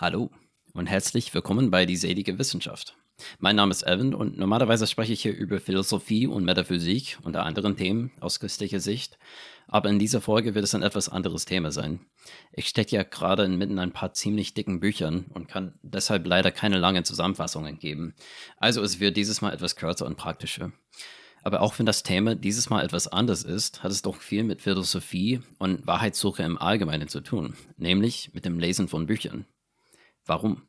Hallo und herzlich willkommen bei Die Selige Wissenschaft. Mein Name ist Evan und normalerweise spreche ich hier über Philosophie und Metaphysik unter anderen Themen aus christlicher Sicht, aber in dieser Folge wird es ein etwas anderes Thema sein. Ich stecke ja gerade inmitten ein paar ziemlich dicken Büchern und kann deshalb leider keine langen Zusammenfassungen geben. Also es wird dieses Mal etwas kürzer und praktischer. Aber auch wenn das Thema dieses Mal etwas anders ist, hat es doch viel mit Philosophie und Wahrheitssuche im Allgemeinen zu tun, nämlich mit dem Lesen von Büchern. Warum?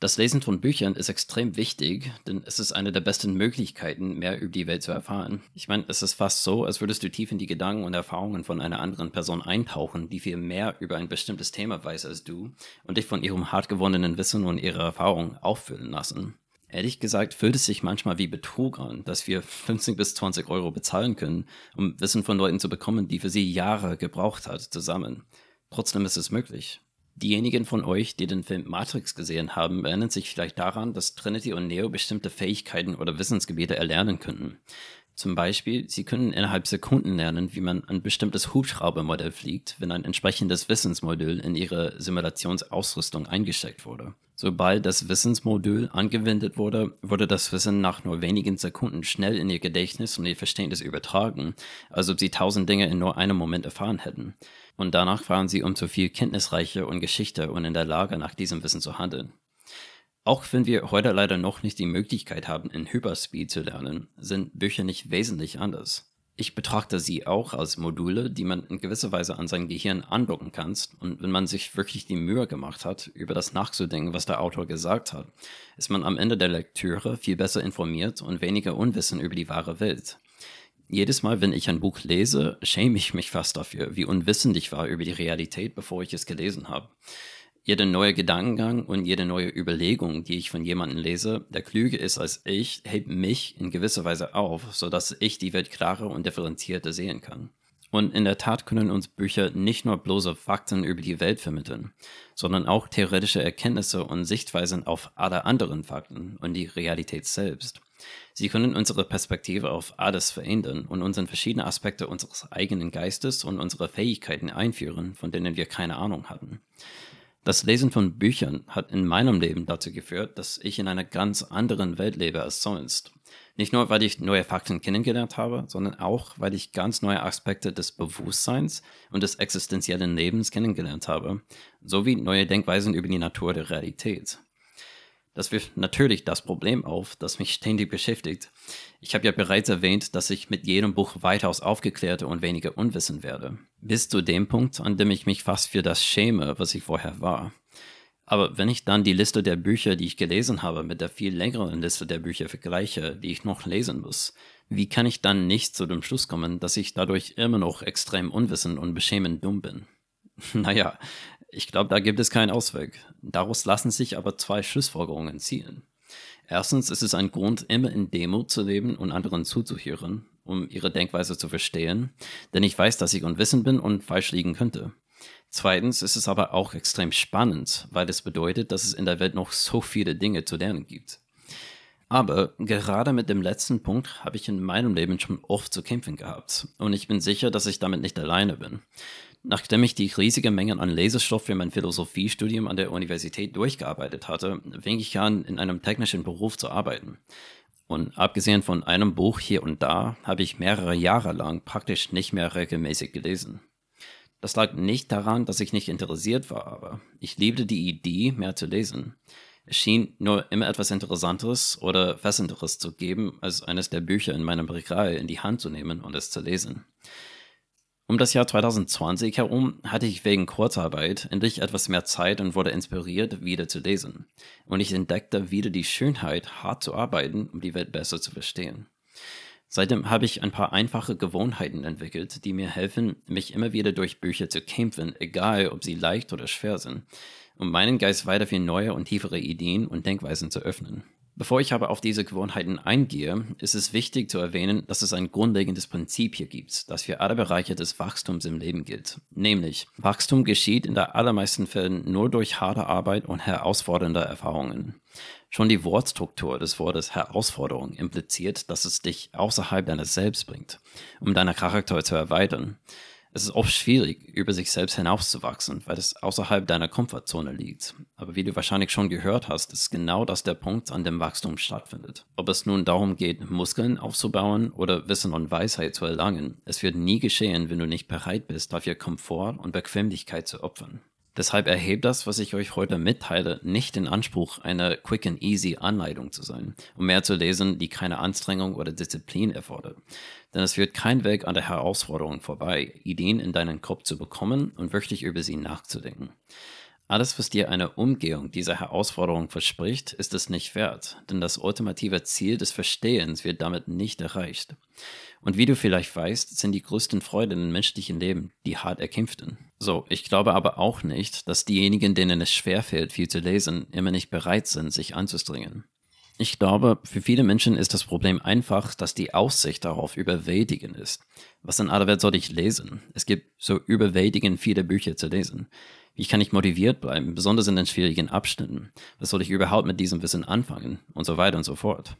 Das Lesen von Büchern ist extrem wichtig, denn es ist eine der besten Möglichkeiten, mehr über die Welt zu erfahren. Ich meine, es ist fast so, als würdest du tief in die Gedanken und Erfahrungen von einer anderen Person eintauchen, die viel mehr über ein bestimmtes Thema weiß als du und dich von ihrem hart gewonnenen Wissen und ihrer Erfahrung auffüllen lassen. Ehrlich gesagt fühlt es sich manchmal wie Betrug an, dass wir 15 bis 20 Euro bezahlen können, um Wissen von Leuten zu bekommen, die für sie Jahre gebraucht hat, zusammen. Trotzdem ist es möglich. Diejenigen von euch, die den Film Matrix gesehen haben, erinnern sich vielleicht daran, dass Trinity und Neo bestimmte Fähigkeiten oder Wissensgebiete erlernen könnten. Zum Beispiel, sie können innerhalb Sekunden lernen, wie man ein bestimmtes Hubschraubermodell fliegt, wenn ein entsprechendes Wissensmodul in ihre Simulationsausrüstung eingesteckt wurde. Sobald das Wissensmodul angewendet wurde, wurde das Wissen nach nur wenigen Sekunden schnell in ihr Gedächtnis und ihr Verständnis übertragen, als ob sie tausend Dinge in nur einem Moment erfahren hätten. Und danach waren sie umso viel kenntnisreicher und geschichter und in der Lage, nach diesem Wissen zu handeln. Auch wenn wir heute leider noch nicht die Möglichkeit haben, in Hyperspeed zu lernen, sind Bücher nicht wesentlich anders. Ich betrachte sie auch als Module, die man in gewisser Weise an sein Gehirn andocken kann. Und wenn man sich wirklich die Mühe gemacht hat, über das nachzudenken, was der Autor gesagt hat, ist man am Ende der Lektüre viel besser informiert und weniger Unwissen über die wahre Welt. Jedes Mal, wenn ich ein Buch lese, schäme ich mich fast dafür, wie unwissend ich war über die Realität, bevor ich es gelesen habe. Jeder neue Gedankengang und jede neue Überlegung, die ich von jemandem lese, der klüger ist als ich, hebt mich in gewisser Weise auf, sodass ich die Welt klarer und differenzierter sehen kann. Und in der Tat können uns Bücher nicht nur bloße Fakten über die Welt vermitteln, sondern auch theoretische Erkenntnisse und Sichtweisen auf alle anderen Fakten und die Realität selbst. Sie können unsere Perspektive auf alles verändern und uns in verschiedene Aspekte unseres eigenen Geistes und unserer Fähigkeiten einführen, von denen wir keine Ahnung hatten. Das Lesen von Büchern hat in meinem Leben dazu geführt, dass ich in einer ganz anderen Welt lebe als sonst. Nicht nur, weil ich neue Fakten kennengelernt habe, sondern auch, weil ich ganz neue Aspekte des Bewusstseins und des existenziellen Lebens kennengelernt habe, sowie neue Denkweisen über die Natur der Realität. Das wirft natürlich das Problem auf, das mich ständig beschäftigt. Ich habe ja bereits erwähnt, dass ich mit jedem Buch weitaus aufgeklärter und weniger unwissend werde. Bis zu dem Punkt, an dem ich mich fast für das schäme, was ich vorher war. Aber wenn ich dann die Liste der Bücher, die ich gelesen habe, mit der viel längeren Liste der Bücher vergleiche, die ich noch lesen muss, wie kann ich dann nicht zu dem Schluss kommen, dass ich dadurch immer noch extrem unwissend und beschämend dumm bin? naja, ich glaube, da gibt es keinen Ausweg. Daraus lassen sich aber zwei Schlussfolgerungen ziehen. Erstens ist es ein Grund, immer in Demo zu leben und anderen zuzuhören, um ihre Denkweise zu verstehen, denn ich weiß, dass ich unwissend bin und falsch liegen könnte. Zweitens ist es aber auch extrem spannend, weil es bedeutet, dass es in der Welt noch so viele Dinge zu lernen gibt. Aber gerade mit dem letzten Punkt habe ich in meinem Leben schon oft zu kämpfen gehabt und ich bin sicher, dass ich damit nicht alleine bin. Nachdem ich die riesige Mengen an Lesestoff für mein Philosophiestudium an der Universität durchgearbeitet hatte, fing ich an, in einem technischen Beruf zu arbeiten. Und abgesehen von einem Buch hier und da, habe ich mehrere Jahre lang praktisch nicht mehr regelmäßig gelesen. Das lag nicht daran, dass ich nicht interessiert war, aber ich liebte die Idee, mehr zu lesen. Es schien nur immer etwas Interessanteres oder Fessenderes zu geben, als eines der Bücher in meinem Regal in die Hand zu nehmen und es zu lesen. Um das Jahr 2020 herum hatte ich wegen Kurzarbeit endlich etwas mehr Zeit und wurde inspiriert, wieder zu lesen. Und ich entdeckte wieder die Schönheit, hart zu arbeiten, um die Welt besser zu verstehen. Seitdem habe ich ein paar einfache Gewohnheiten entwickelt, die mir helfen, mich immer wieder durch Bücher zu kämpfen, egal ob sie leicht oder schwer sind, um meinen Geist weiter für neue und tiefere Ideen und Denkweisen zu öffnen. Bevor ich aber auf diese Gewohnheiten eingehe, ist es wichtig zu erwähnen, dass es ein grundlegendes Prinzip hier gibt, das für alle Bereiche des Wachstums im Leben gilt. Nämlich, Wachstum geschieht in der allermeisten Fällen nur durch harte Arbeit und herausfordernde Erfahrungen. Schon die Wortstruktur des Wortes Herausforderung impliziert, dass es dich außerhalb deines Selbst bringt, um deinen Charakter zu erweitern. Es ist oft schwierig, über sich selbst hinauszuwachsen, weil es außerhalb deiner Komfortzone liegt. Aber wie du wahrscheinlich schon gehört hast, ist genau das der Punkt, an dem Wachstum stattfindet. Ob es nun darum geht, Muskeln aufzubauen oder Wissen und Weisheit zu erlangen, es wird nie geschehen, wenn du nicht bereit bist, dafür Komfort und Bequemlichkeit zu opfern. Deshalb erhebt das, was ich euch heute mitteile, nicht den Anspruch, eine quick and easy Anleitung zu sein, um mehr zu lesen, die keine Anstrengung oder Disziplin erfordert. Denn es führt kein Weg an der Herausforderung vorbei, Ideen in deinen Kopf zu bekommen und wirklich über sie nachzudenken. Alles, was dir eine Umgehung dieser Herausforderung verspricht, ist es nicht wert, denn das ultimative Ziel des Verstehens wird damit nicht erreicht. Und wie du vielleicht weißt, sind die größten Freuden im menschlichen Leben die hart erkämpften. So, ich glaube aber auch nicht, dass diejenigen, denen es schwerfällt, viel zu lesen, immer nicht bereit sind, sich anzustrengen. Ich glaube, für viele Menschen ist das Problem einfach, dass die Aussicht darauf überwältigend ist. Was in aller Welt soll ich lesen? Es gibt so überwältigend viele Bücher zu lesen. Wie kann ich motiviert bleiben, besonders in den schwierigen Abschnitten? Was soll ich überhaupt mit diesem Wissen anfangen? Und so weiter und so fort.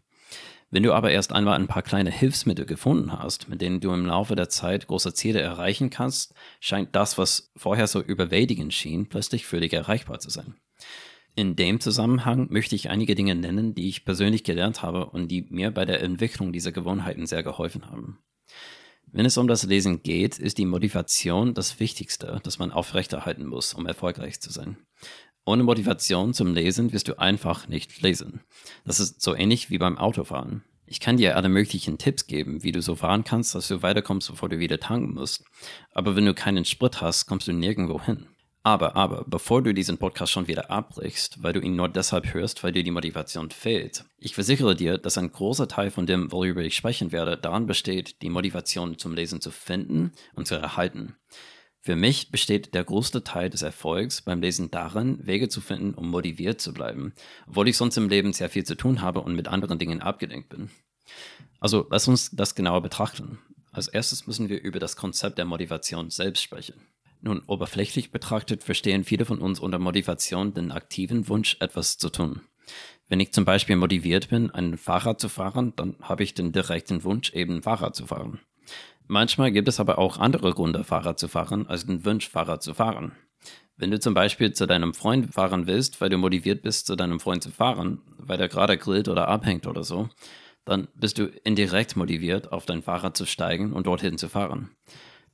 Wenn du aber erst einmal ein paar kleine Hilfsmittel gefunden hast, mit denen du im Laufe der Zeit große Ziele erreichen kannst, scheint das, was vorher so überwältigend schien, plötzlich völlig erreichbar zu sein. In dem Zusammenhang möchte ich einige Dinge nennen, die ich persönlich gelernt habe und die mir bei der Entwicklung dieser Gewohnheiten sehr geholfen haben. Wenn es um das Lesen geht, ist die Motivation das Wichtigste, das man aufrechterhalten muss, um erfolgreich zu sein. Ohne Motivation zum Lesen wirst du einfach nicht lesen. Das ist so ähnlich wie beim Autofahren. Ich kann dir alle möglichen Tipps geben, wie du so fahren kannst, dass du weiterkommst, bevor du wieder tanken musst. Aber wenn du keinen Sprit hast, kommst du nirgendwo hin. Aber, aber, bevor du diesen Podcast schon wieder abbrichst, weil du ihn nur deshalb hörst, weil dir die Motivation fehlt, ich versichere dir, dass ein großer Teil von dem, worüber ich sprechen werde, daran besteht, die Motivation zum Lesen zu finden und zu erhalten. Für mich besteht der größte Teil des Erfolgs beim Lesen darin, Wege zu finden, um motiviert zu bleiben, obwohl ich sonst im Leben sehr viel zu tun habe und mit anderen Dingen abgelenkt bin. Also lass uns das genauer betrachten. Als erstes müssen wir über das Konzept der Motivation selbst sprechen. Nun, oberflächlich betrachtet verstehen viele von uns unter Motivation den aktiven Wunsch, etwas zu tun. Wenn ich zum Beispiel motiviert bin, ein Fahrrad zu fahren, dann habe ich den direkten Wunsch, eben Fahrrad zu fahren. Manchmal gibt es aber auch andere Gründe, Fahrrad zu fahren, als den Wunsch, Fahrrad zu fahren. Wenn du zum Beispiel zu deinem Freund fahren willst, weil du motiviert bist, zu deinem Freund zu fahren, weil der gerade grillt oder abhängt oder so, dann bist du indirekt motiviert, auf dein Fahrrad zu steigen und dorthin zu fahren.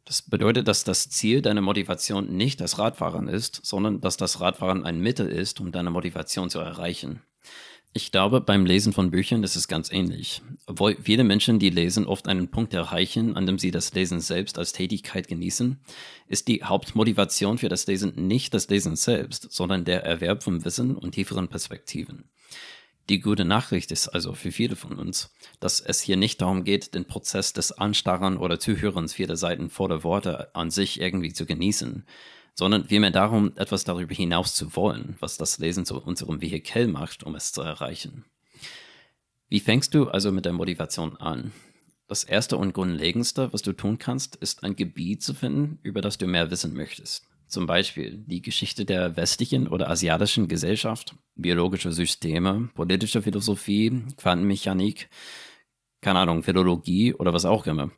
Das bedeutet, dass das Ziel deiner Motivation nicht das Radfahren ist, sondern dass das Radfahren ein Mittel ist, um deine Motivation zu erreichen. Ich glaube, beim Lesen von Büchern ist es ganz ähnlich. Obwohl viele Menschen, die lesen, oft einen Punkt erreichen, an dem sie das Lesen selbst als Tätigkeit genießen, ist die Hauptmotivation für das Lesen nicht das Lesen selbst, sondern der Erwerb von Wissen und tieferen Perspektiven. Die gute Nachricht ist also für viele von uns, dass es hier nicht darum geht, den Prozess des Anstarren oder Zuhörens vieler Seiten vor der Worte an sich irgendwie zu genießen, sondern vielmehr darum, etwas darüber hinaus zu wollen, was das Lesen zu unserem Vehikel macht, um es zu erreichen. Wie fängst du also mit der Motivation an? Das erste und grundlegendste, was du tun kannst, ist ein Gebiet zu finden, über das du mehr wissen möchtest. Zum Beispiel die Geschichte der westlichen oder asiatischen Gesellschaft, biologische Systeme, politische Philosophie, Quantenmechanik, keine Ahnung, Philologie oder was auch immer.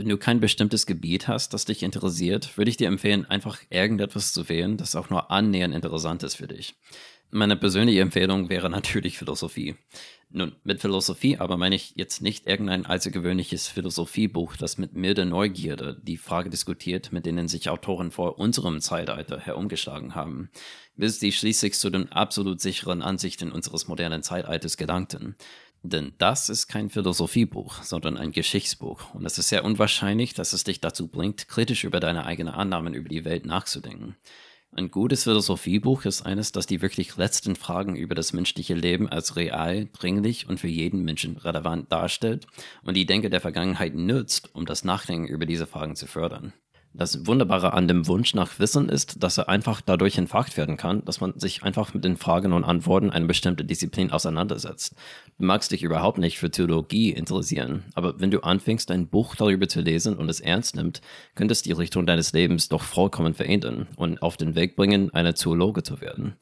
Wenn du kein bestimmtes Gebiet hast, das dich interessiert, würde ich dir empfehlen, einfach irgendetwas zu wählen, das auch nur annähernd interessant ist für dich. Meine persönliche Empfehlung wäre natürlich Philosophie. Nun, mit Philosophie aber meine ich jetzt nicht irgendein allzugewöhnliches Philosophiebuch, das mit milder Neugierde die Frage diskutiert, mit denen sich Autoren vor unserem Zeitalter herumgeschlagen haben, bis sie schließlich zu den absolut sicheren Ansichten unseres modernen Zeitalters gelangten. Denn das ist kein Philosophiebuch, sondern ein Geschichtsbuch. Und es ist sehr unwahrscheinlich, dass es dich dazu bringt, kritisch über deine eigenen Annahmen über die Welt nachzudenken. Ein gutes Philosophiebuch ist eines, das die wirklich letzten Fragen über das menschliche Leben als real, dringlich und für jeden Menschen relevant darstellt und die Denke der Vergangenheit nützt, um das Nachdenken über diese Fragen zu fördern. Das Wunderbare an dem Wunsch nach Wissen ist, dass er einfach dadurch entfacht werden kann, dass man sich einfach mit den Fragen und Antworten einer bestimmten Disziplin auseinandersetzt. Du magst dich überhaupt nicht für Theologie interessieren, aber wenn du anfängst, ein Buch darüber zu lesen und es ernst nimmt, könnte es die Richtung deines Lebens doch vollkommen verändern und auf den Weg bringen, eine Zoologe zu werden.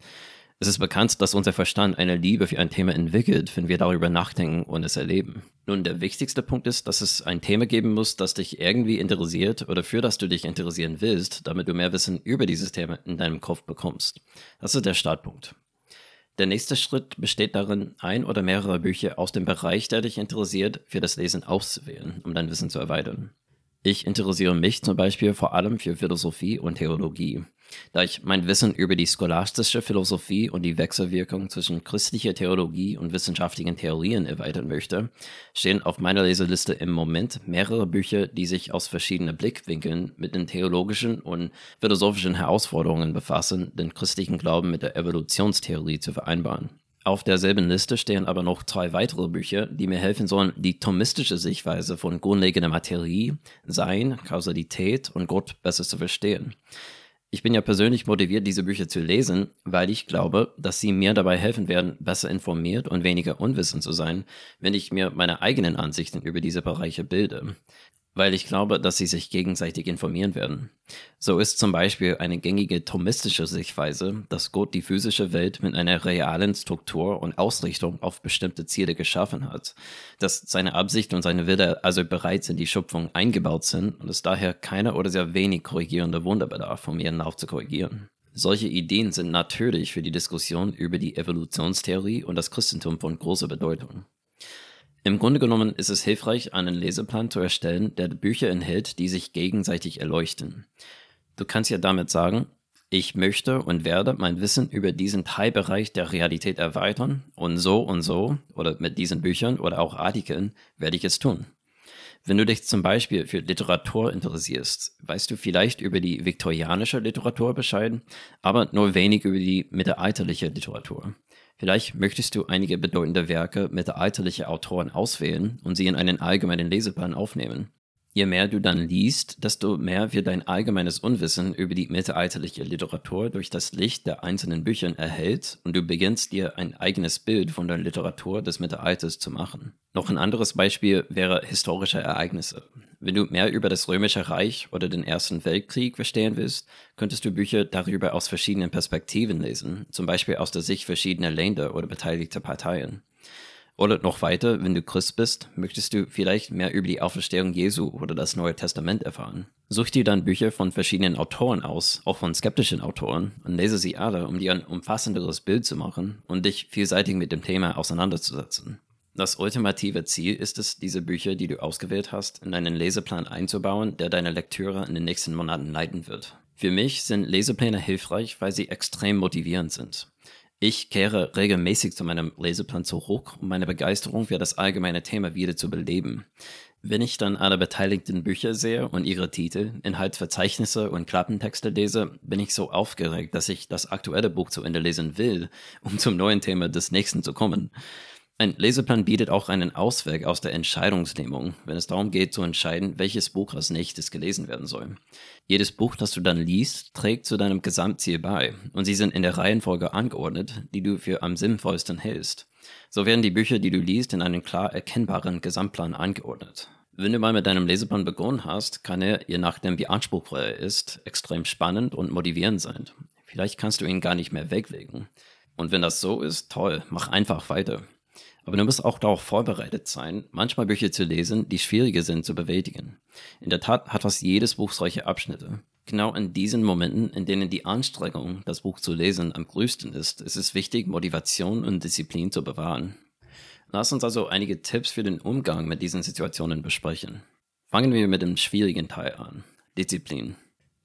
Es ist bekannt, dass unser Verstand eine Liebe für ein Thema entwickelt, wenn wir darüber nachdenken und es erleben. Nun, der wichtigste Punkt ist, dass es ein Thema geben muss, das dich irgendwie interessiert oder für das du dich interessieren willst, damit du mehr Wissen über dieses Thema in deinem Kopf bekommst. Das ist der Startpunkt. Der nächste Schritt besteht darin, ein oder mehrere Bücher aus dem Bereich, der dich interessiert, für das Lesen auszuwählen, um dein Wissen zu erweitern. Ich interessiere mich zum Beispiel vor allem für Philosophie und Theologie. Da ich mein Wissen über die scholastische Philosophie und die Wechselwirkung zwischen christlicher Theologie und wissenschaftlichen Theorien erweitern möchte, stehen auf meiner Leseliste im Moment mehrere Bücher, die sich aus verschiedenen Blickwinkeln mit den theologischen und philosophischen Herausforderungen befassen, den christlichen Glauben mit der Evolutionstheorie zu vereinbaren. Auf derselben Liste stehen aber noch zwei weitere Bücher, die mir helfen sollen, die thomistische Sichtweise von grundlegender Materie, Sein, Kausalität und Gott besser zu verstehen. Ich bin ja persönlich motiviert, diese Bücher zu lesen, weil ich glaube, dass sie mir dabei helfen werden, besser informiert und weniger unwissend zu sein, wenn ich mir meine eigenen Ansichten über diese Bereiche bilde weil ich glaube, dass sie sich gegenseitig informieren werden. So ist zum Beispiel eine gängige thomistische Sichtweise, dass Gott die physische Welt mit einer realen Struktur und Ausrichtung auf bestimmte Ziele geschaffen hat, dass seine Absicht und seine Wille also bereits in die Schöpfung eingebaut sind und es daher keine oder sehr wenig korrigierende Wunder bedarf, um ihren Lauf zu korrigieren. Solche Ideen sind natürlich für die Diskussion über die Evolutionstheorie und das Christentum von großer Bedeutung. Im Grunde genommen ist es hilfreich, einen Leseplan zu erstellen, der Bücher enthält, die sich gegenseitig erleuchten. Du kannst ja damit sagen, ich möchte und werde mein Wissen über diesen Teilbereich der Realität erweitern und so und so oder mit diesen Büchern oder auch Artikeln werde ich es tun. Wenn du dich zum Beispiel für Literatur interessierst, weißt du vielleicht über die viktorianische Literatur Bescheid, aber nur wenig über die mittelalterliche Literatur. Vielleicht möchtest du einige bedeutende Werke mittelalterlicher Autoren auswählen und sie in einen allgemeinen Leseplan aufnehmen. Je mehr du dann liest, desto mehr wird dein allgemeines Unwissen über die mittelalterliche Literatur durch das Licht der einzelnen Büchern erhellt und du beginnst dir ein eigenes Bild von der Literatur des Mittelalters zu machen. Noch ein anderes Beispiel wäre historische Ereignisse. Wenn du mehr über das Römische Reich oder den Ersten Weltkrieg verstehen willst, könntest du Bücher darüber aus verschiedenen Perspektiven lesen, zum Beispiel aus der Sicht verschiedener Länder oder beteiligter Parteien. Oder noch weiter, wenn du Christ bist, möchtest du vielleicht mehr über die Auferstehung Jesu oder das Neue Testament erfahren. Such dir dann Bücher von verschiedenen Autoren aus, auch von skeptischen Autoren, und lese sie alle, um dir ein umfassenderes Bild zu machen und dich vielseitig mit dem Thema auseinanderzusetzen. Das ultimative Ziel ist es, diese Bücher, die du ausgewählt hast, in einen Leseplan einzubauen, der deine Lektüre in den nächsten Monaten leiten wird. Für mich sind Lesepläne hilfreich, weil sie extrem motivierend sind. Ich kehre regelmäßig zu meinem Leseplan zurück, um meine Begeisterung für das allgemeine Thema wieder zu beleben. Wenn ich dann alle beteiligten Bücher sehe und ihre Titel, Inhaltsverzeichnisse und Klappentexte lese, bin ich so aufgeregt, dass ich das aktuelle Buch zu Ende lesen will, um zum neuen Thema des nächsten zu kommen. Ein Leseplan bietet auch einen Ausweg aus der Entscheidungsnehmung, wenn es darum geht zu entscheiden, welches Buch als nächstes gelesen werden soll. Jedes Buch, das du dann liest, trägt zu deinem Gesamtziel bei und sie sind in der Reihenfolge angeordnet, die du für am sinnvollsten hältst. So werden die Bücher, die du liest, in einen klar erkennbaren Gesamtplan angeordnet. Wenn du mal mit deinem Leseplan begonnen hast, kann er, je nachdem wie anspruchsvoll er ist, extrem spannend und motivierend sein. Vielleicht kannst du ihn gar nicht mehr weglegen. Und wenn das so ist, toll, mach einfach weiter. Aber du musst auch darauf vorbereitet sein, manchmal Bücher zu lesen, die schwieriger sind zu bewältigen. In der Tat hat fast jedes Buch solche Abschnitte. Genau in diesen Momenten, in denen die Anstrengung, das Buch zu lesen, am größten ist, ist es wichtig, Motivation und Disziplin zu bewahren. Lass uns also einige Tipps für den Umgang mit diesen Situationen besprechen. Fangen wir mit dem schwierigen Teil an. Disziplin.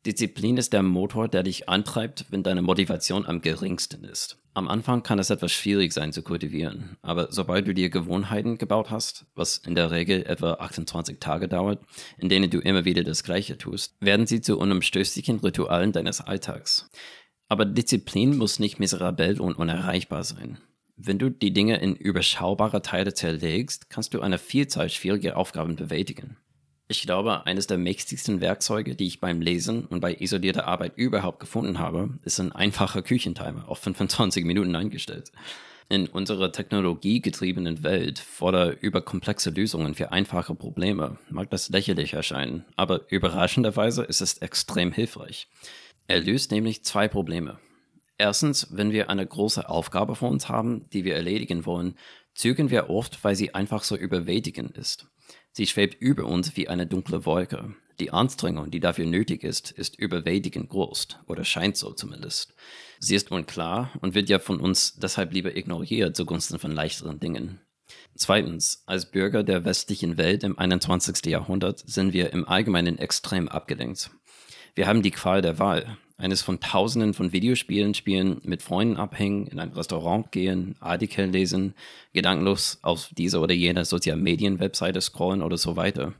Disziplin ist der Motor, der dich antreibt, wenn deine Motivation am geringsten ist. Am Anfang kann es etwas schwierig sein zu kultivieren, aber sobald du dir Gewohnheiten gebaut hast, was in der Regel etwa 28 Tage dauert, in denen du immer wieder das Gleiche tust, werden sie zu unumstößlichen Ritualen deines Alltags. Aber Disziplin muss nicht miserabel und unerreichbar sein. Wenn du die Dinge in überschaubare Teile zerlegst, kannst du eine Vielzahl schwieriger Aufgaben bewältigen. Ich glaube, eines der mächtigsten Werkzeuge, die ich beim Lesen und bei isolierter Arbeit überhaupt gefunden habe, ist ein einfacher Küchentimer auf 25 Minuten eingestellt. In unserer technologiegetriebenen Welt voller überkomplexe Lösungen für einfache Probleme mag das lächerlich erscheinen, aber überraschenderweise ist es extrem hilfreich. Er löst nämlich zwei Probleme. Erstens, wenn wir eine große Aufgabe vor uns haben, die wir erledigen wollen, zögern wir oft, weil sie einfach so überwältigend ist. Sie schwebt über uns wie eine dunkle Wolke. Die Anstrengung, die dafür nötig ist, ist überwältigend groß, oder scheint so zumindest. Sie ist unklar und wird ja von uns deshalb lieber ignoriert zugunsten von leichteren Dingen. Zweitens, als Bürger der westlichen Welt im 21. Jahrhundert sind wir im Allgemeinen extrem abgelenkt. Wir haben die Qual der Wahl. Eines von Tausenden von Videospielen spielen, mit Freunden abhängen, in ein Restaurant gehen, Artikel lesen, gedankenlos auf diese oder jene Sozialmedien-Webseite scrollen oder so weiter.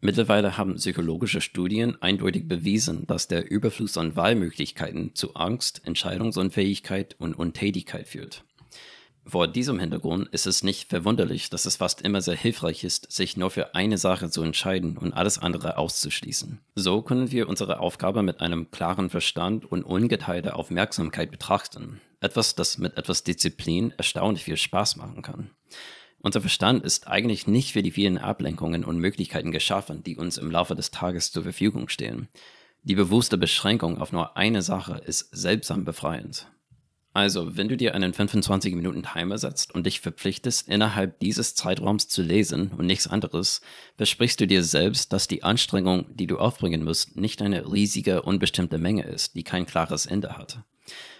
Mittlerweile haben psychologische Studien eindeutig bewiesen, dass der Überfluss an Wahlmöglichkeiten zu Angst, Entscheidungsunfähigkeit und Untätigkeit führt. Vor diesem Hintergrund ist es nicht verwunderlich, dass es fast immer sehr hilfreich ist, sich nur für eine Sache zu entscheiden und alles andere auszuschließen. So können wir unsere Aufgabe mit einem klaren Verstand und ungeteilter Aufmerksamkeit betrachten. Etwas, das mit etwas Disziplin erstaunlich viel Spaß machen kann. Unser Verstand ist eigentlich nicht für die vielen Ablenkungen und Möglichkeiten geschaffen, die uns im Laufe des Tages zur Verfügung stehen. Die bewusste Beschränkung auf nur eine Sache ist seltsam befreiend. Also, wenn du dir einen 25 Minuten Timer setzt und dich verpflichtest, innerhalb dieses Zeitraums zu lesen und nichts anderes, versprichst du dir selbst, dass die Anstrengung, die du aufbringen musst, nicht eine riesige, unbestimmte Menge ist, die kein klares Ende hat.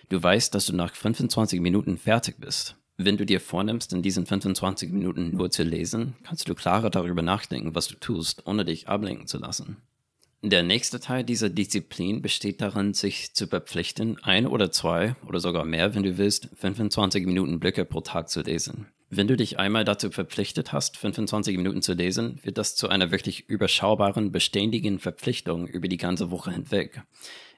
Du weißt, dass du nach 25 Minuten fertig bist. Wenn du dir vornimmst, in diesen 25 Minuten nur zu lesen, kannst du klarer darüber nachdenken, was du tust, ohne dich ablenken zu lassen. Der nächste Teil dieser Disziplin besteht darin, sich zu verpflichten, ein oder zwei oder sogar mehr, wenn du willst, 25 Minuten Blöcke pro Tag zu lesen. Wenn du dich einmal dazu verpflichtet hast, 25 Minuten zu lesen, wird das zu einer wirklich überschaubaren, beständigen Verpflichtung über die ganze Woche hinweg.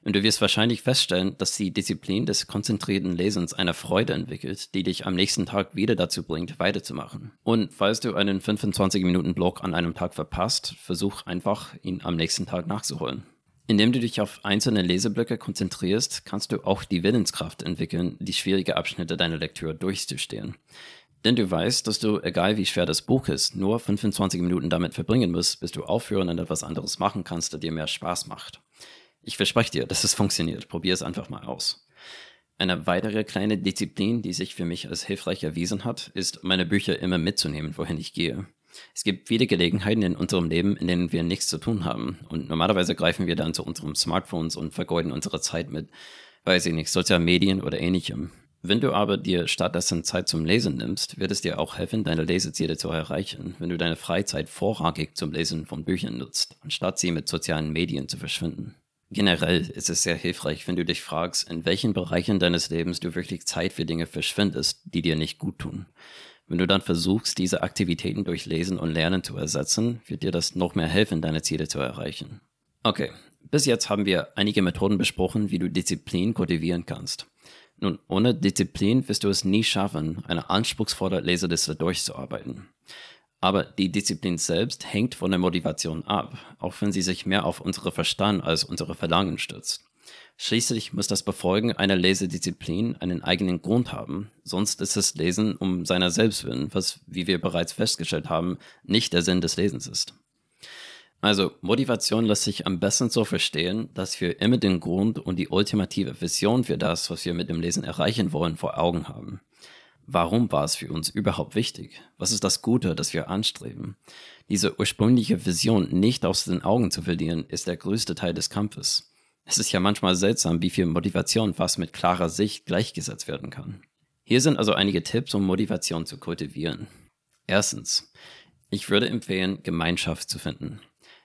Und du wirst wahrscheinlich feststellen, dass die Disziplin des konzentrierten Lesens eine Freude entwickelt, die dich am nächsten Tag wieder dazu bringt, weiterzumachen. Und falls du einen 25-Minuten-Block an einem Tag verpasst, versuch einfach, ihn am nächsten Tag nachzuholen. Indem du dich auf einzelne Leseblöcke konzentrierst, kannst du auch die Willenskraft entwickeln, die schwierige Abschnitte deiner Lektüre durchzustehen. Denn du weißt, dass du, egal wie schwer das Buch ist, nur 25 Minuten damit verbringen musst, bis du aufhören und etwas anderes machen kannst, das dir mehr Spaß macht. Ich verspreche dir, dass es funktioniert. Probier es einfach mal aus. Eine weitere kleine Disziplin, die sich für mich als hilfreich erwiesen hat, ist, meine Bücher immer mitzunehmen, wohin ich gehe. Es gibt viele Gelegenheiten in unserem Leben, in denen wir nichts zu tun haben. Und normalerweise greifen wir dann zu unserem Smartphones und vergeuden unsere Zeit mit, weiß ich nicht, sozialen Medien oder ähnlichem. Wenn du aber dir stattdessen Zeit zum Lesen nimmst, wird es dir auch helfen, deine Leseziele zu erreichen, wenn du deine Freizeit vorrangig zum Lesen von Büchern nutzt, anstatt sie mit sozialen Medien zu verschwinden. Generell ist es sehr hilfreich, wenn du dich fragst, in welchen Bereichen deines Lebens du wirklich Zeit für Dinge verschwendest, die dir nicht gut tun. Wenn du dann versuchst, diese Aktivitäten durch Lesen und Lernen zu ersetzen, wird dir das noch mehr helfen, deine Ziele zu erreichen. Okay, bis jetzt haben wir einige Methoden besprochen, wie du Disziplin kultivieren kannst. Nun, ohne Disziplin wirst du es nie schaffen, eine anspruchsvolle Leseliste durchzuarbeiten. Aber die Disziplin selbst hängt von der Motivation ab, auch wenn sie sich mehr auf unsere Verstand als unsere Verlangen stützt. Schließlich muss das Befolgen einer Lesedisziplin einen eigenen Grund haben, sonst ist es Lesen um seiner selbst willen, was, wie wir bereits festgestellt haben, nicht der Sinn des Lesens ist. Also Motivation lässt sich am besten so verstehen, dass wir immer den Grund und die ultimative Vision für das, was wir mit dem Lesen erreichen wollen, vor Augen haben. Warum war es für uns überhaupt wichtig? Was ist das Gute, das wir anstreben? Diese ursprüngliche Vision nicht aus den Augen zu verlieren, ist der größte Teil des Kampfes. Es ist ja manchmal seltsam, wie viel Motivation fast mit klarer Sicht gleichgesetzt werden kann. Hier sind also einige Tipps, um Motivation zu kultivieren. Erstens, ich würde empfehlen, Gemeinschaft zu finden.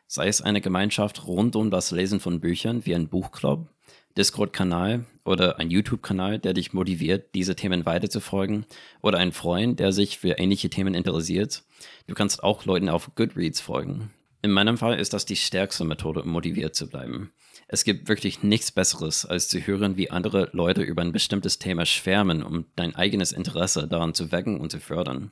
Sei es eine Gemeinschaft rund um das Lesen von Büchern wie ein Buchclub Discord-Kanal oder ein YouTube-Kanal, der dich motiviert, diese Themen weiterzufolgen oder ein Freund, der sich für ähnliche Themen interessiert. Du kannst auch Leuten auf Goodreads folgen. In meinem Fall ist das die stärkste Methode, um motiviert zu bleiben. Es gibt wirklich nichts Besseres, als zu hören, wie andere Leute über ein bestimmtes Thema schwärmen, um dein eigenes Interesse daran zu wecken und zu fördern.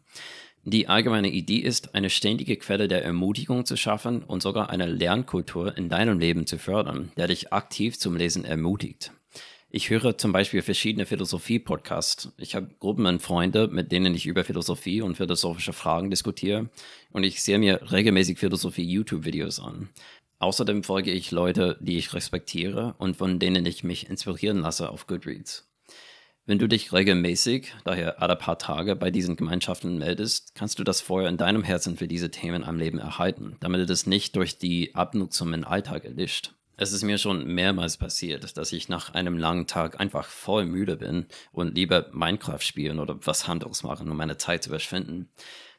Die allgemeine Idee ist, eine ständige Quelle der Ermutigung zu schaffen und sogar eine Lernkultur in deinem Leben zu fördern, der dich aktiv zum Lesen ermutigt. Ich höre zum Beispiel verschiedene Philosophie-Podcasts. Ich habe Gruppen an Freunde, mit denen ich über Philosophie und philosophische Fragen diskutiere und ich sehe mir regelmäßig Philosophie-YouTube-Videos an. Außerdem folge ich Leute, die ich respektiere und von denen ich mich inspirieren lasse auf Goodreads. Wenn du dich regelmäßig, daher alle paar Tage, bei diesen Gemeinschaften meldest, kannst du das Feuer in deinem Herzen für diese Themen am Leben erhalten, damit es nicht durch die Abnutzung im Alltag erlischt. Es ist mir schon mehrmals passiert, dass ich nach einem langen Tag einfach voll müde bin und lieber Minecraft spielen oder was anderes machen, um meine Zeit zu verschwinden.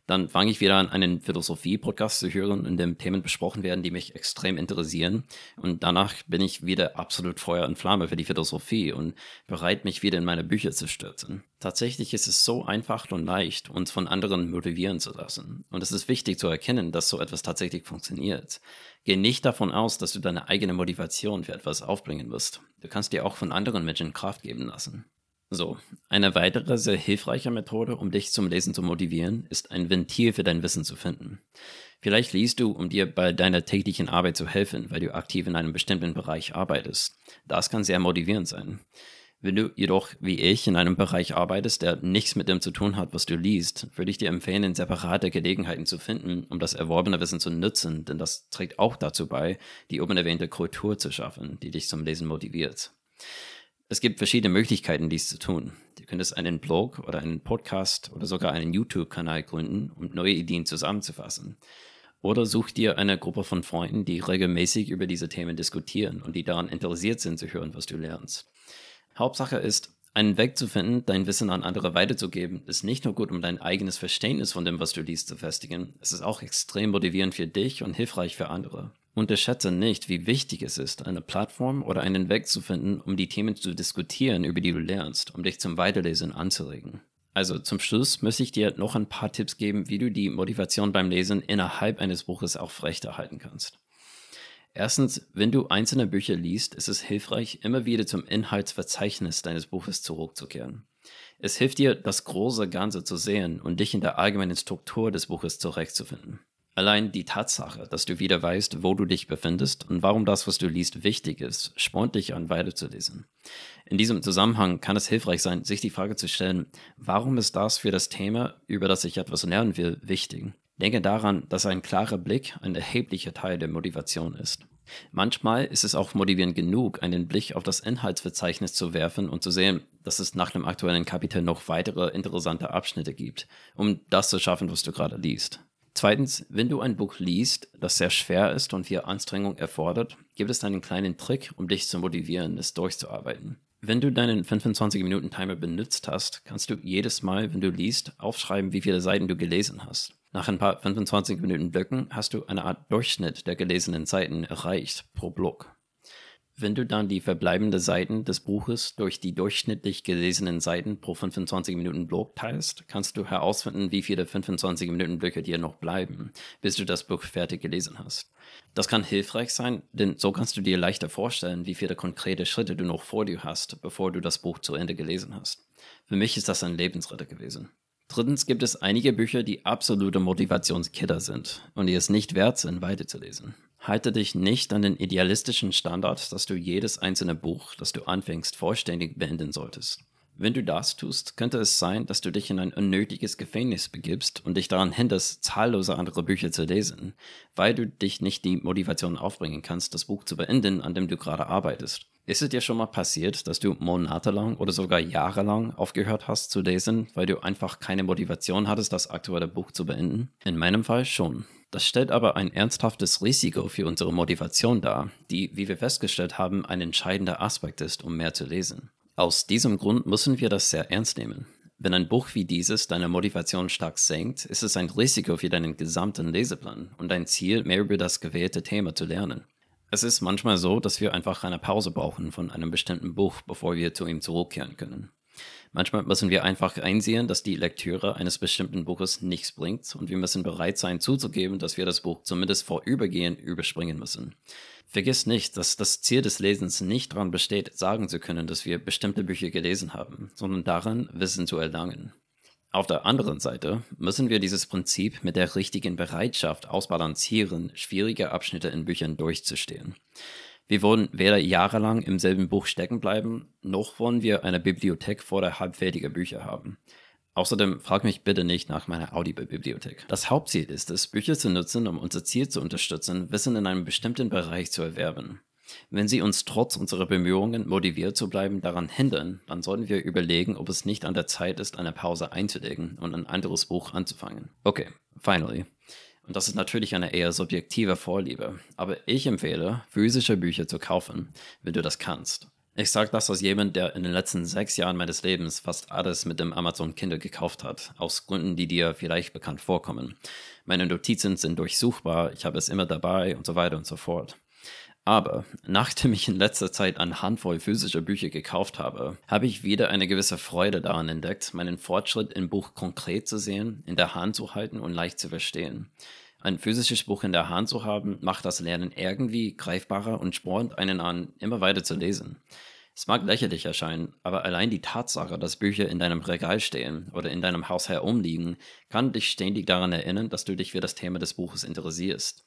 Dann fange ich wieder an, einen Philosophie-Podcast zu hören, in dem Themen besprochen werden, die mich extrem interessieren. Und danach bin ich wieder absolut Feuer und Flamme für die Philosophie und bereit, mich wieder in meine Bücher zu stürzen. Tatsächlich ist es so einfach und leicht, uns von anderen motivieren zu lassen. Und es ist wichtig zu erkennen, dass so etwas tatsächlich funktioniert. Geh nicht davon aus, dass du deine eigene Motivation für etwas aufbringen wirst. Du kannst dir auch von anderen Menschen Kraft geben lassen. So, eine weitere sehr hilfreiche Methode, um dich zum Lesen zu motivieren, ist ein Ventil für dein Wissen zu finden. Vielleicht liest du, um dir bei deiner täglichen Arbeit zu helfen, weil du aktiv in einem bestimmten Bereich arbeitest. Das kann sehr motivierend sein. Wenn du jedoch wie ich in einem Bereich arbeitest, der nichts mit dem zu tun hat, was du liest, würde ich dir empfehlen, separate Gelegenheiten zu finden, um das erworbene Wissen zu nutzen, denn das trägt auch dazu bei, die oben erwähnte Kultur zu schaffen, die dich zum Lesen motiviert. Es gibt verschiedene Möglichkeiten, dies zu tun. Du könntest einen Blog oder einen Podcast oder sogar einen YouTube-Kanal gründen, um neue Ideen zusammenzufassen. Oder such dir eine Gruppe von Freunden, die regelmäßig über diese Themen diskutieren und die daran interessiert sind zu hören, was du lernst. Hauptsache ist, einen Weg zu finden, dein Wissen an andere weiterzugeben, ist nicht nur gut, um dein eigenes Verständnis von dem, was du liest, zu festigen, es ist auch extrem motivierend für dich und hilfreich für andere. Unterschätze nicht, wie wichtig es ist, eine Plattform oder einen Weg zu finden, um die Themen zu diskutieren, über die du lernst, um dich zum Weiterlesen anzuregen. Also zum Schluss möchte ich dir noch ein paar Tipps geben, wie du die Motivation beim Lesen innerhalb eines Buches aufrechterhalten kannst. Erstens, wenn du einzelne Bücher liest, ist es hilfreich, immer wieder zum Inhaltsverzeichnis deines Buches zurückzukehren. Es hilft dir, das große Ganze zu sehen und dich in der allgemeinen Struktur des Buches zurechtzufinden. Allein die Tatsache, dass du wieder weißt, wo du dich befindest und warum das, was du liest, wichtig ist, spornt dich an, weiterzulesen. In diesem Zusammenhang kann es hilfreich sein, sich die Frage zu stellen, warum ist das für das Thema, über das ich etwas lernen will, wichtig? Denke daran, dass ein klarer Blick ein erheblicher Teil der Motivation ist. Manchmal ist es auch motivierend genug, einen Blick auf das Inhaltsverzeichnis zu werfen und zu sehen, dass es nach dem aktuellen Kapitel noch weitere interessante Abschnitte gibt, um das zu schaffen, was du gerade liest. Zweitens, wenn du ein Buch liest, das sehr schwer ist und viel Anstrengung erfordert, gibt es einen kleinen Trick, um dich zu motivieren, es durchzuarbeiten. Wenn du deinen 25-Minuten-Timer benutzt hast, kannst du jedes Mal, wenn du liest, aufschreiben, wie viele Seiten du gelesen hast. Nach ein paar 25 Minuten Blöcken hast du eine Art Durchschnitt der gelesenen Seiten erreicht pro Block. Wenn du dann die verbleibenden Seiten des Buches durch die durchschnittlich gelesenen Seiten pro 25 Minuten Block teilst, kannst du herausfinden, wie viele 25 Minuten Blöcke dir noch bleiben, bis du das Buch fertig gelesen hast. Das kann hilfreich sein, denn so kannst du dir leichter vorstellen, wie viele konkrete Schritte du noch vor dir hast, bevor du das Buch zu Ende gelesen hast. Für mich ist das ein Lebensretter gewesen. Drittens gibt es einige Bücher, die absolute Motivationskiller sind und die es nicht wert sind, weiterzulesen. Halte dich nicht an den idealistischen Standard, dass du jedes einzelne Buch, das du anfängst, vollständig beenden solltest. Wenn du das tust, könnte es sein, dass du dich in ein unnötiges Gefängnis begibst und dich daran hinderst, zahllose andere Bücher zu lesen, weil du dich nicht die Motivation aufbringen kannst, das Buch zu beenden, an dem du gerade arbeitest. Ist es dir schon mal passiert, dass du monatelang oder sogar jahrelang aufgehört hast zu lesen, weil du einfach keine Motivation hattest, das aktuelle Buch zu beenden? In meinem Fall schon. Das stellt aber ein ernsthaftes Risiko für unsere Motivation dar, die, wie wir festgestellt haben, ein entscheidender Aspekt ist, um mehr zu lesen. Aus diesem Grund müssen wir das sehr ernst nehmen. Wenn ein Buch wie dieses deine Motivation stark senkt, ist es ein Risiko für deinen gesamten Leseplan und dein Ziel, mehr über das gewählte Thema zu lernen. Es ist manchmal so, dass wir einfach eine Pause brauchen von einem bestimmten Buch, bevor wir zu ihm zurückkehren können. Manchmal müssen wir einfach einsehen, dass die Lektüre eines bestimmten Buches nichts bringt und wir müssen bereit sein zuzugeben, dass wir das Buch zumindest vorübergehend überspringen müssen. Vergiss nicht, dass das Ziel des Lesens nicht daran besteht, sagen zu können, dass wir bestimmte Bücher gelesen haben, sondern darin, Wissen zu erlangen. Auf der anderen Seite müssen wir dieses Prinzip mit der richtigen Bereitschaft ausbalancieren, schwierige Abschnitte in Büchern durchzustehen. Wir wollen weder jahrelang im selben Buch stecken bleiben, noch wollen wir eine Bibliothek voller halbfertiger Bücher haben. Außerdem frag mich bitte nicht nach meiner Audible-Bibliothek. Das Hauptziel ist es, Bücher zu nutzen, um unser Ziel zu unterstützen, Wissen in einem bestimmten Bereich zu erwerben. Wenn sie uns trotz unserer Bemühungen, motiviert zu bleiben, daran hindern, dann sollten wir überlegen, ob es nicht an der Zeit ist, eine Pause einzulegen und ein anderes Buch anzufangen. Okay, finally. Und das ist natürlich eine eher subjektive Vorliebe, aber ich empfehle, physische Bücher zu kaufen, wenn du das kannst. Ich sage das als jemand, der in den letzten sechs Jahren meines Lebens fast alles mit dem Amazon Kindle gekauft hat, aus Gründen, die dir vielleicht bekannt vorkommen. Meine Notizen sind durchsuchbar, ich habe es immer dabei und so weiter und so fort. Aber nachdem ich in letzter Zeit eine Handvoll physischer Bücher gekauft habe, habe ich wieder eine gewisse Freude daran entdeckt, meinen Fortschritt im Buch konkret zu sehen, in der Hand zu halten und leicht zu verstehen. Ein physisches Buch in der Hand zu haben, macht das Lernen irgendwie greifbarer und spornt einen an, immer weiter zu lesen. Es mag lächerlich erscheinen, aber allein die Tatsache, dass Bücher in deinem Regal stehen oder in deinem Haus herumliegen, kann dich ständig daran erinnern, dass du dich für das Thema des Buches interessierst.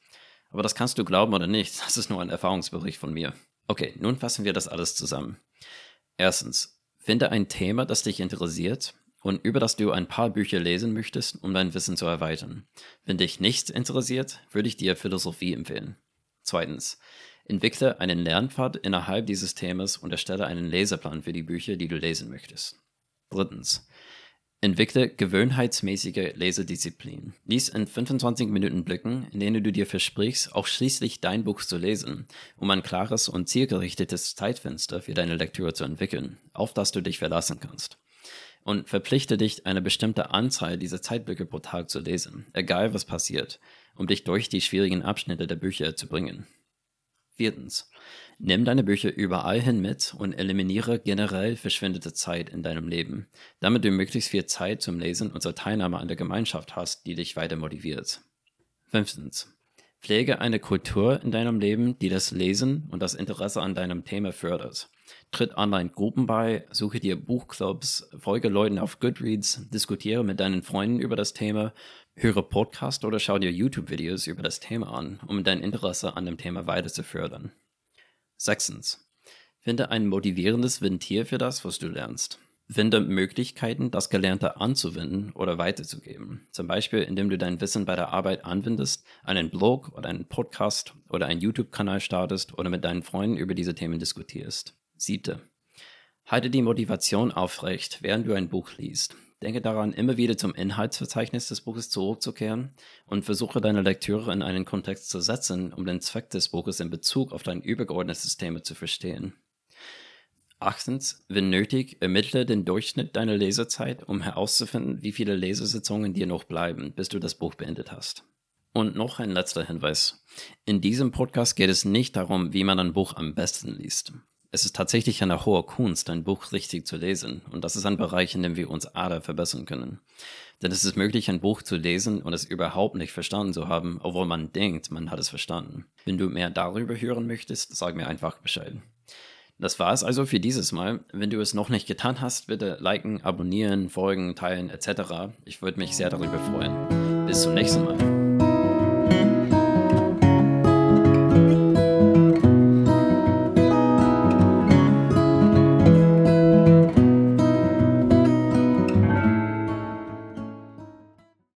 Aber das kannst du glauben oder nicht, das ist nur ein Erfahrungsbericht von mir. Okay, nun fassen wir das alles zusammen. Erstens, finde ein Thema, das dich interessiert und über das du ein paar Bücher lesen möchtest, um dein Wissen zu erweitern. Wenn dich nichts interessiert, würde ich dir Philosophie empfehlen. Zweitens, entwickle einen Lernpfad innerhalb dieses Themas und erstelle einen Leseplan für die Bücher, die du lesen möchtest. Drittens, entwickle gewöhnheitsmäßige Lesedisziplin. Lies in 25 Minuten Blicken, in denen du dir versprichst, auch schließlich dein Buch zu lesen, um ein klares und zielgerichtetes Zeitfenster für deine Lektüre zu entwickeln, auf das du dich verlassen kannst und verpflichte dich, eine bestimmte Anzahl dieser Zeitblöcke pro Tag zu lesen, egal was passiert, um dich durch die schwierigen Abschnitte der Bücher zu bringen. Viertens. Nimm deine Bücher überall hin mit und eliminiere generell verschwendete Zeit in deinem Leben, damit du möglichst viel Zeit zum Lesen und zur Teilnahme an der Gemeinschaft hast, die dich weiter motiviert. Fünftens. Pflege eine Kultur in deinem Leben, die das Lesen und das Interesse an deinem Thema fördert. Tritt Online-Gruppen bei, suche dir Buchclubs, folge Leuten auf Goodreads, diskutiere mit deinen Freunden über das Thema, höre Podcasts oder schau dir YouTube-Videos über das Thema an, um dein Interesse an dem Thema weiter zu fördern. Sechstens. Finde ein motivierendes Ventil für das, was du lernst. Finde Möglichkeiten, das Gelernte anzuwenden oder weiterzugeben. Zum Beispiel, indem du dein Wissen bei der Arbeit anwendest, einen Blog oder einen Podcast oder einen YouTube-Kanal startest oder mit deinen Freunden über diese Themen diskutierst. Siebte. Halte die Motivation aufrecht, während du ein Buch liest. Denke daran, immer wieder zum Inhaltsverzeichnis des Buches zurückzukehren und versuche deine Lektüre in einen Kontext zu setzen, um den Zweck des Buches in Bezug auf dein übergeordnetes Thema zu verstehen. Achtens, wenn nötig, ermittle den Durchschnitt deiner Lesezeit, um herauszufinden, wie viele Lesesitzungen dir noch bleiben, bis du das Buch beendet hast. Und noch ein letzter Hinweis. In diesem Podcast geht es nicht darum, wie man ein Buch am besten liest. Es ist tatsächlich eine hohe Kunst, ein Buch richtig zu lesen. Und das ist ein Bereich, in dem wir uns alle verbessern können. Denn es ist möglich, ein Buch zu lesen und es überhaupt nicht verstanden zu haben, obwohl man denkt, man hat es verstanden. Wenn du mehr darüber hören möchtest, sag mir einfach Bescheid. Das war es also für dieses Mal. Wenn du es noch nicht getan hast, bitte liken, abonnieren, folgen, teilen etc. Ich würde mich sehr darüber freuen. Bis zum nächsten Mal.